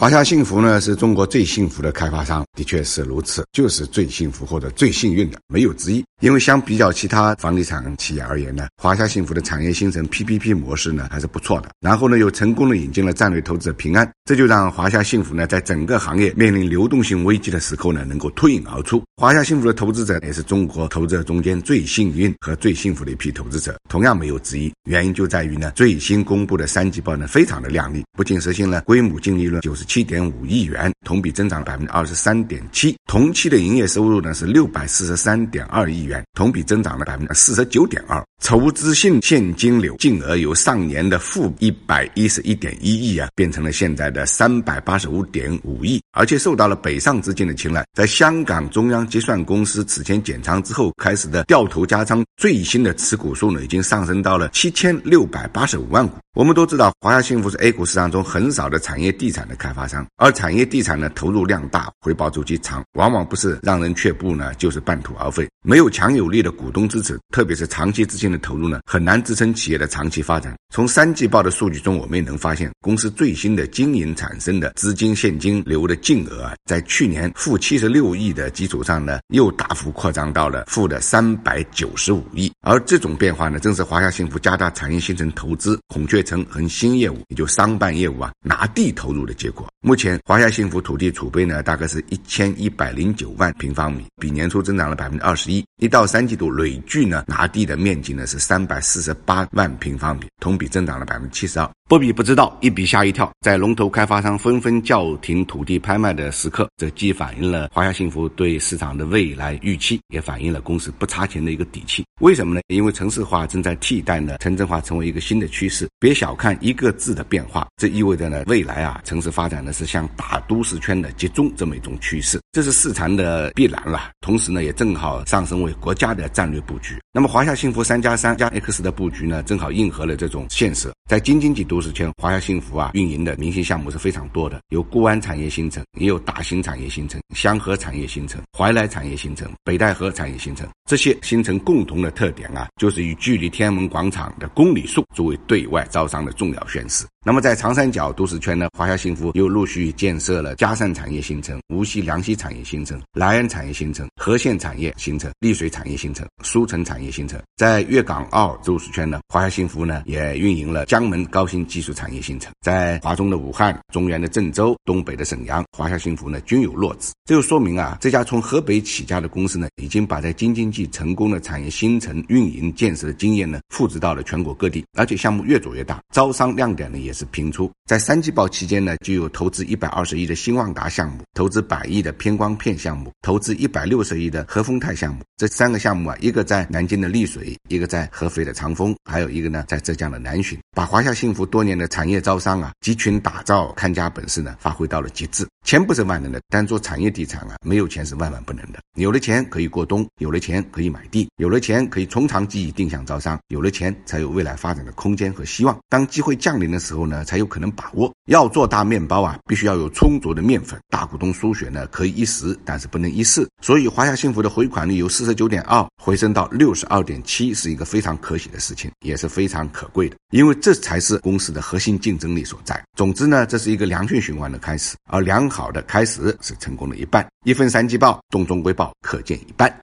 华夏幸福呢是中国最幸福的开发商，的确是如此，就是最幸福或者最幸运的，没有之一。因为相比较其他房地产企业而言呢，华夏幸福的产业新城 PPP 模式呢还是不错的。然后呢，又成功的引进了战略投资者平安，这就让华夏幸福呢在整个行业面临流动性危机的时候呢，能够脱颖而出。华夏幸福的投资者也是中国投资者中间最幸运和最幸福的一批投资者，同样没有之一。原因就在于呢，最新公布的三季报呢非常的靓丽，不仅实现了规模净利润九十七点五亿元，同比增长百分之二十三点七，同期的营业收入呢是六百四十三点二亿元。元，同比增长了百分之四十九点二，筹资性现金流净额由上年的负一百一十一点一亿啊，变成了现在的三百八十五点五亿，而且受到了北上资金的青睐。在香港中央结算公司此前减仓之后开始的掉头加仓，最新的持股数呢，已经上升到了七千六百八十五万股。我们都知道，华夏幸福是 A 股市场中很少的产业地产的开发商，而产业地产呢，投入量大，回报周期长，往往不是让人却步呢，就是半途而废。没有强有力的股东支持，特别是长期资金的投入呢，很难支撑企业的长期发展。从三季报的数据中，我们也能发现，公司最新的经营产生的资金现金流的净额啊，在去年负七十六亿的基础上呢，又大幅扩张到了负的三百九十五亿。而这种变化呢，正是华夏幸福加大产业新城投资、孔雀城和新业务，也就商办业务啊，拿地投入的结果。目前，华夏幸福土地储备呢，大概是一千一百零九万平方米，比年初增长了百分之二十一。一到三季度累计呢，拿地的面积呢那是三百四十八万平方米，同比增长了百分之七十二。不比不知道，一比吓一跳。在龙头开发商纷纷叫停土地拍卖的时刻，这既反映了华夏幸福对市场的未来预期，也反映了公司不差钱的一个底气。为什么呢？因为城市化正在替代呢城镇化，成为一个新的趋势。别小看一个字的变化，这意味着呢未来啊城市发展呢是向大都市圈的集中这么一种趋势，这是市场的必然了。同时呢也正好上升为国家的战略布局。那么华夏幸福三家加三加 X 的布局呢，正好应和了这种现实。在京津冀都市圈，华夏幸福啊运营的明星项目是非常多的，有固安产业新城，也有大兴产业新城、香河产业新城、怀来产业新城、北戴河产业新城。这些新城共同的特点啊，就是以距离天安门广场的公里数作为对外招商的重要宣示。那么在长三角都市圈呢，华夏幸福又陆续建设了嘉善产业新城、无锡梁溪产业新城、莱恩产业新城、和县产业新城、丽水产业新城、苏城产业新城。在粤港澳都市圈呢，华夏幸福呢也运营了江门高新技术产业新城。在华中的武汉、中原的郑州、东北的沈阳，华夏幸福呢均有落子。这就说明啊，这家从河北起家的公司呢，已经把在京津冀成功的产业新城运营建设的经验呢，复制到了全国各地，而且项目越做越大，招商亮点呢也。也是频出，在三季报期间呢，就有投资一百二十亿的新旺达项目，投资百亿的偏光片项目，投资一百六十亿的和丰泰项目。这三个项目啊，一个在南京的丽水，一个在合肥的长丰，还有一个呢在浙江的南浔，把华夏幸福多年的产业招商啊、集群打造看家本事呢，发挥到了极致。钱不是万能的，但做产业地产啊，没有钱是万万不能的。有了钱可以过冬，有了钱可以买地，有了钱可以从长计议定向招商，有了钱才有未来发展的空间和希望。当机会降临的时候。呢，才有可能把握。要做大面包啊，必须要有充足的面粉。大股东输血呢，可以一时，但是不能一世。所以，华夏幸福的回款率由四十九点二回升到六十二点七，是一个非常可喜的事情，也是非常可贵的。因为这这才是公司的核心竞争力所在。总之呢，这是一个良性循环的开始，而良好的开始是成功的一半。一份三季报，动中归报，可见一斑。